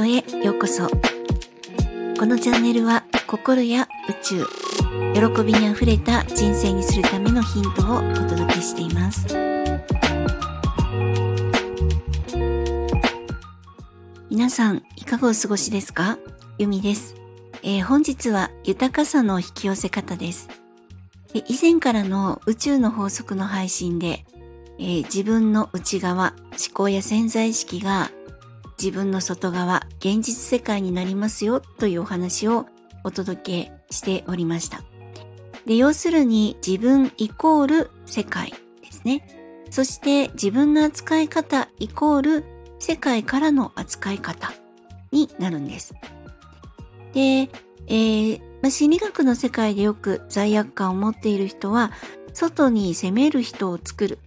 トへようこそ。このチャンネルは心や宇宙、喜びにあふれた人生にするためのヒントをお届けしています。皆さん、いかがお過ごしですか？ゆみです、えー、本日は豊かさの引き寄せ方です。以前からの宇宙の法則の配信で、えー、自分の内側、思考や潜在意識が自分の外側、現実世界になりますよというお話をお届けしておりました。で、要するに自分イコール世界ですね。そして自分の扱い方イコール世界からの扱い方になるんです。で、えーまあ、心理学の世界でよく罪悪感を持っている人は外に責める人を作る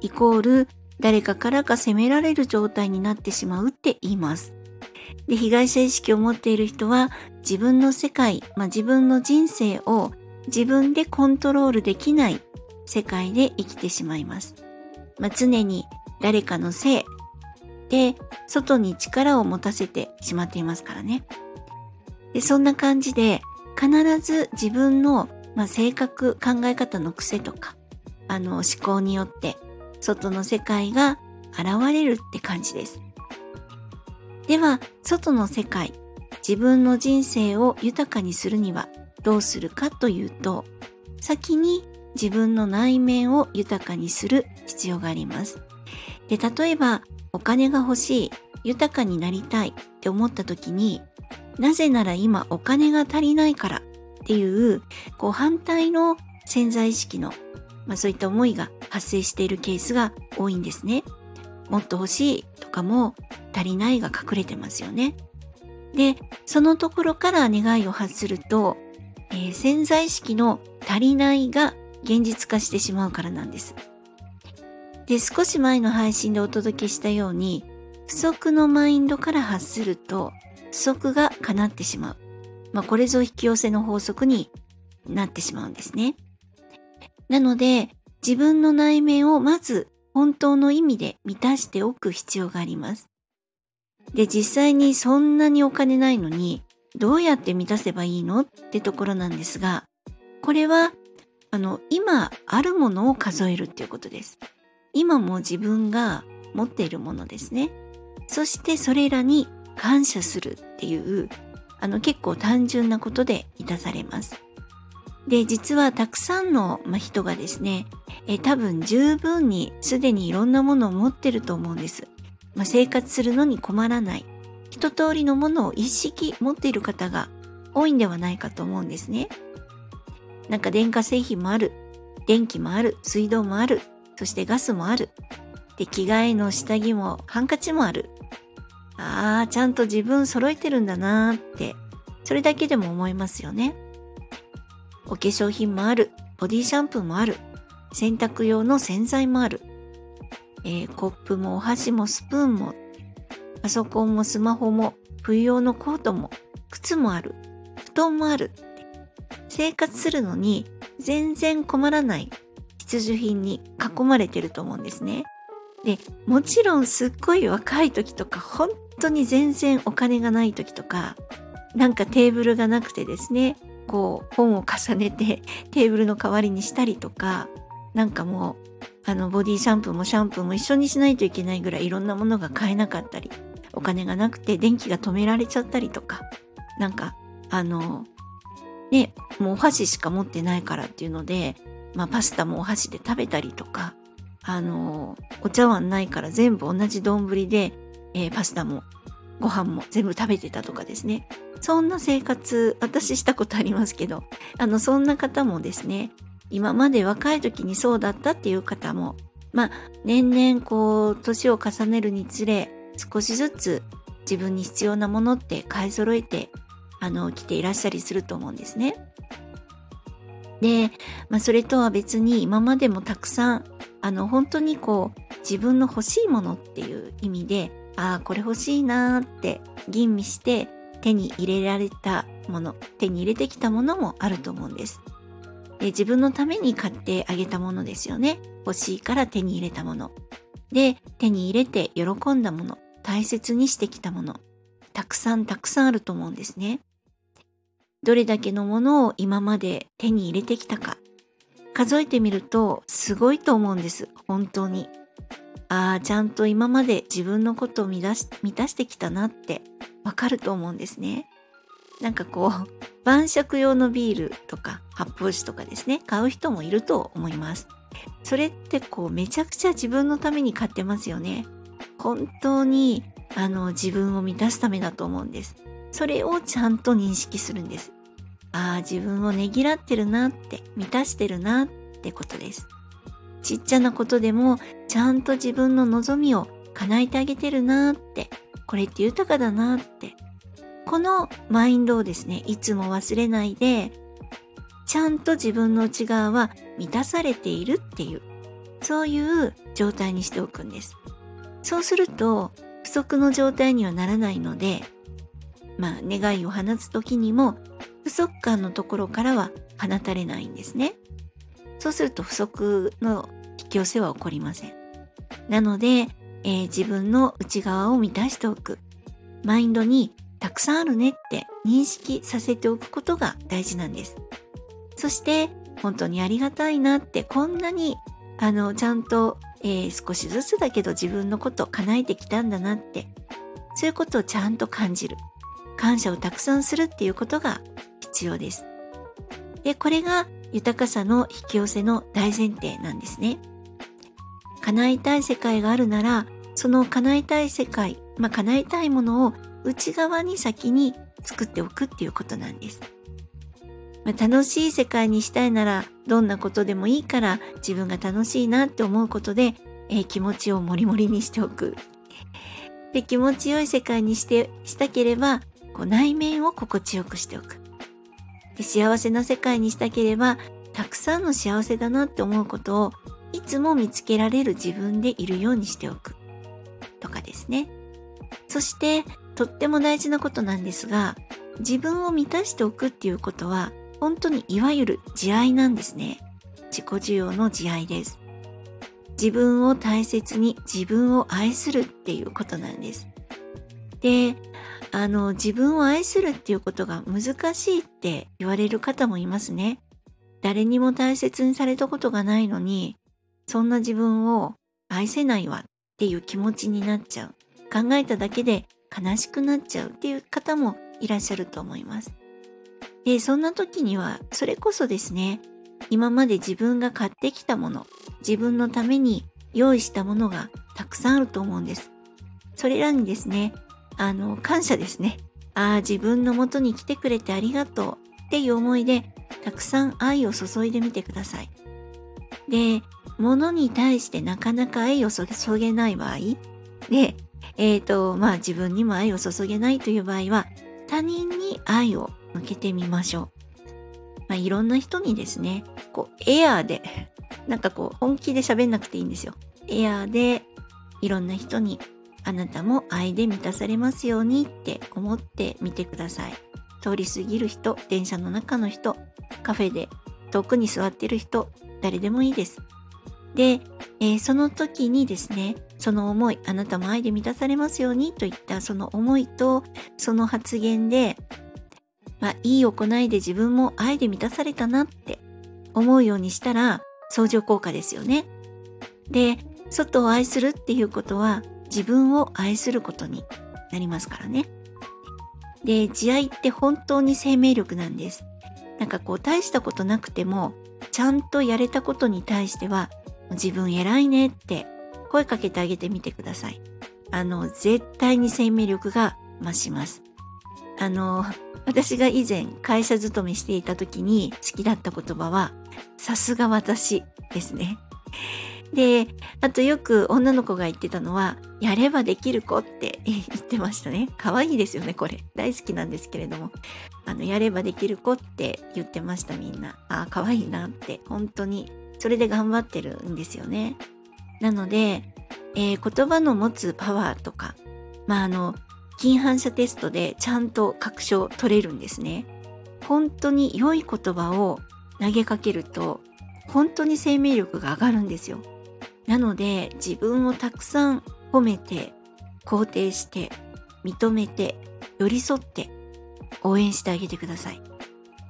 イコール誰かからか責められる状態になってしまうって言います。で、被害者意識を持っている人は自分の世界、まあ、自分の人生を自分でコントロールできない世界で生きてしまいます。まあ、常に誰かのせいで外に力を持たせてしまっていますからね。でそんな感じで必ず自分の、まあ、性格、考え方の癖とかあの思考によって外の世界が現れるって感じです。では、外の世界、自分の人生を豊かにするにはどうするかというと、先に自分の内面を豊かにする必要があります。で、例えば、お金が欲しい、豊かになりたいって思った時に、なぜなら今お金が足りないからっていう、こう反対の潜在意識のまあ、そういった思いが発生しているケースが多いんですね。もっと欲しいとかも足りないが隠れてますよね。で、そのところから願いを発すると、えー、潜在意識の足りないが現実化してしまうからなんです。で、少し前の配信でお届けしたように、不足のマインドから発すると、不足が叶ってしまう。まあ、これぞ引き寄せの法則になってしまうんですね。なので、自分の内面をまず本当の意味で満たしておく必要があります。で、実際にそんなにお金ないのに、どうやって満たせばいいのってところなんですが、これは、あの、今あるものを数えるっていうことです。今も自分が持っているものですね。そしてそれらに感謝するっていう、あの結構単純なことで満たされます。で、実はたくさんの人がですね、え多分十分にすでにいろんなものを持ってると思うんです。まあ、生活するのに困らない。一通りのものを一式持っている方が多いんではないかと思うんですね。なんか電化製品もある。電気もある。水道もある。そしてガスもある。で、着替えの下着もハンカチもある。ああ、ちゃんと自分揃えてるんだなーって、それだけでも思いますよね。お化粧品もある、ボディシャンプーもある、洗濯用の洗剤もある、えー、コップもお箸もスプーンも、パソコンもスマホも、冬用のコートも、靴もある、布団もある。生活するのに全然困らない。必需品に囲まれてると思うんですね。で、もちろんすっごい若い時とか、本当に全然お金がない時とか、なんかテーブルがなくてですね、こう本を重ねて テーブルの代わりにしたりとかなんかもうあのボディシャンプーもシャンプーも一緒にしないといけないぐらいいろんなものが買えなかったりお金がなくて電気が止められちゃったりとかなんかあのねもうお箸しか持ってないからっていうので、まあ、パスタもお箸で食べたりとかあのお茶碗ないから全部同じ丼で、えー、パスタもご飯も全部食べてたとかですね。そんな生活、私したことありますけど、あの、そんな方もですね、今まで若い時にそうだったっていう方も、まあ、年々こう、年を重ねるにつれ、少しずつ自分に必要なものって買い揃えて、あの、来ていらっしゃりすると思うんですね。で、まあ、それとは別に今までもたくさん、あの、本当にこう、自分の欲しいものっていう意味で、ああ、これ欲しいなーって吟味して、手に入れられたもの、手に入れてきたものもあると思うんです。で自分のために買ってあげたものですよね。欲しいから手に入れたもの。で、手に入れて喜んだもの、大切にしてきたもの。たくさんたくさんあると思うんですね。どれだけのものを今まで手に入れてきたか数えてみるとすごいと思うんです本当にああちゃんと今まで自分のことを満たし満たしてきたなってわかると思うんですね。なんかこう 晩酌用のビールとか発泡酒とかですね。買う人もいると思います。それってこうめちゃくちゃ自分のために買ってますよね。本当にあの自分を満たすためだと思うんです。それをちゃんと認識するんです。ああ、自分をねぎらってるなって、満たしてるなってことです。ちっちゃなことでも、ちゃんと自分の望みを叶えてあげてるなって、これって豊かだなって。このマインドをですね、いつも忘れないで、ちゃんと自分の内側は満たされているっていう、そういう状態にしておくんです。そうすると、不足の状態にはならないので、まあ、願いを放つ時にも不足感のところからは放たれないんですね。そうすると不足の引き寄せは起こりません。なので、えー、自分の内側を満たしておく。マインドにたくさんあるねって認識させておくことが大事なんです。そして本当にありがたいなってこんなにあのちゃんと、えー、少しずつだけど自分のこと叶えてきたんだなってそういうことをちゃんと感じる。感謝をたくさんするっていうことが必要です。で、これが豊かさの引き寄せの大前提なんですね。叶えたい世界があるなら、その叶えたい世界、まあ、叶えたいものを内側に先に作っておくっていうことなんです。まあ、楽しい世界にしたいなら、どんなことでもいいから自分が楽しいなって思うことで、えー、気持ちをモリモリにしておく。で、気持ちよい世界にして、したければ、こう内面を心地よくしておくで幸せな世界にしたければたくさんの幸せだなって思うことをいつも見つけられる自分でいるようにしておく。とかですね。そしてとっても大事なことなんですが自分を満たしておくっていうことは本当にいわゆる慈愛なんですね。自己需要の慈愛です。自分を大切に自分を愛するっていうことなんです。であの自分を愛するっていうことが難しいって言われる方もいますね。誰にも大切にされたことがないのに、そんな自分を愛せないわっていう気持ちになっちゃう。考えただけで悲しくなっちゃうっていう方もいらっしゃると思います。で、そんな時には、それこそですね、今まで自分が買ってきたもの、自分のために用意したものがたくさんあると思うんです。それらにですね、あの、感謝ですね。ああ、自分のもとに来てくれてありがとうっていう思いで、たくさん愛を注いでみてください。で、物に対してなかなか愛を注げない場合、で、え、ー、と、まあ自分にも愛を注げないという場合は、他人に愛を向けてみましょう。まあいろんな人にですね、こう、エアーで、なんかこう、本気で喋んなくていいんですよ。エアーで、いろんな人にあなたも愛で満たされますようにって思ってみてください。通り過ぎる人、電車の中の人、カフェで遠くに座ってる人、誰でもいいです。で、えー、その時にですね、その思い、あなたも愛で満たされますようにといったその思いとその発言で、まあ、いい行いで自分も愛で満たされたなって思うようにしたら相乗効果ですよね。で、外を愛するっていうことは自分を愛することになりますからね。で、慈愛って本当に生命力なんです。なんかこう大したことなくても、ちゃんとやれたことに対しては、自分偉いねって声かけてあげてみてください。あの、絶対に生命力が増します。あの、私が以前会社勤めしていた時に好きだった言葉は、さすが私ですね。で、あとよく女の子が言ってたのは、やればできる子って言ってましたね。可愛いですよね、これ。大好きなんですけれども。あの、やればできる子って言ってました、みんな。ああ、可愛いなって、本当に。それで頑張ってるんですよね。なので、えー、言葉の持つパワーとか、まあ、あの、近反射テストでちゃんと確証取れるんですね。本当に良い言葉を投げかけると、本当に生命力が上がるんですよ。なので自分をたくさん褒めて肯定して認めて寄り添って応援してあげてください。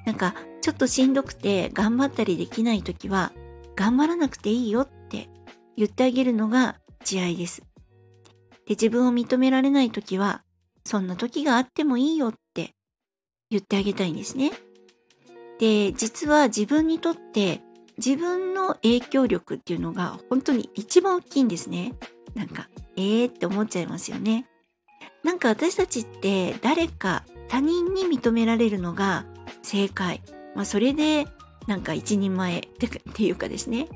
なんか、ちょっとしんどくて頑張ったりできない時は、頑張らなくていいよって言ってあげるのが慈愛です。で、自分を認められない時は、そんな時があってもいいよって言ってあげたいんですね。で、実は自分にとって自分の影響力っていうのが本当に一番大きいんですね。なんか、えーって思っちゃいますよね。なんか私たちって誰か他人に認められるのが正解。まあそれでなんか一人前っていうかですね。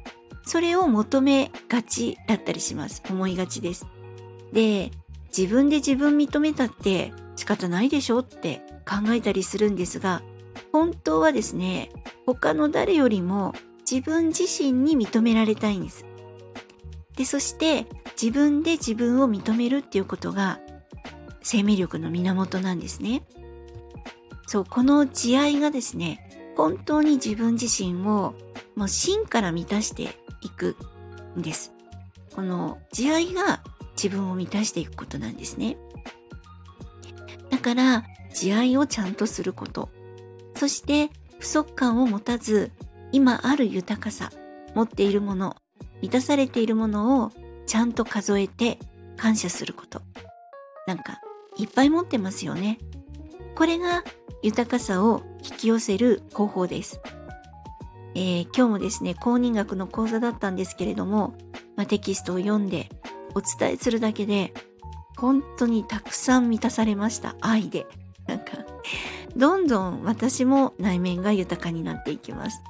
それを求めがちだったりします。思いがちです。で、自分で自分認めたって仕方ないでしょって考えたりするんですが、本当はですね、他の誰よりも自分自身に認められたいんです。で、そして自分で自分を認めるっていうことが生命力の源なんですね。そう、この慈愛がですね、本当に自分自身をもう芯から満たしていくんです。この慈愛が自分を満たしていくことなんですね。だから慈愛をちゃんとすること。そして不足感を持たず今ある豊かさ、持っているもの、満たされているものをちゃんと数えて感謝すること。なんか、いっぱい持ってますよね。これが豊かさを引き寄せる方法です。えー、今日もですね、公認学の講座だったんですけれども、まあ、テキストを読んでお伝えするだけで、本当にたくさん満たされました。愛で。なんか、どんどん私も内面が豊かになっていきます。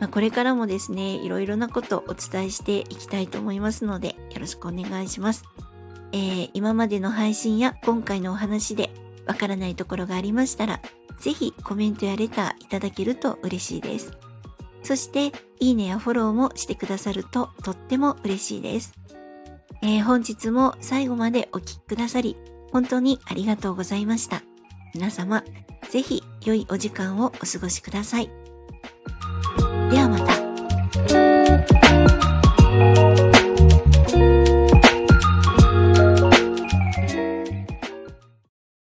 まあ、これからもですね、いろいろなことをお伝えしていきたいと思いますので、よろしくお願いします。えー、今までの配信や今回のお話でわからないところがありましたら、ぜひコメントやレターいただけると嬉しいです。そして、いいねやフォローもしてくださるととっても嬉しいです。えー、本日も最後までお聴きくださり、本当にありがとうございました。皆様、ぜひ良いお時間をお過ごしください。ではまた。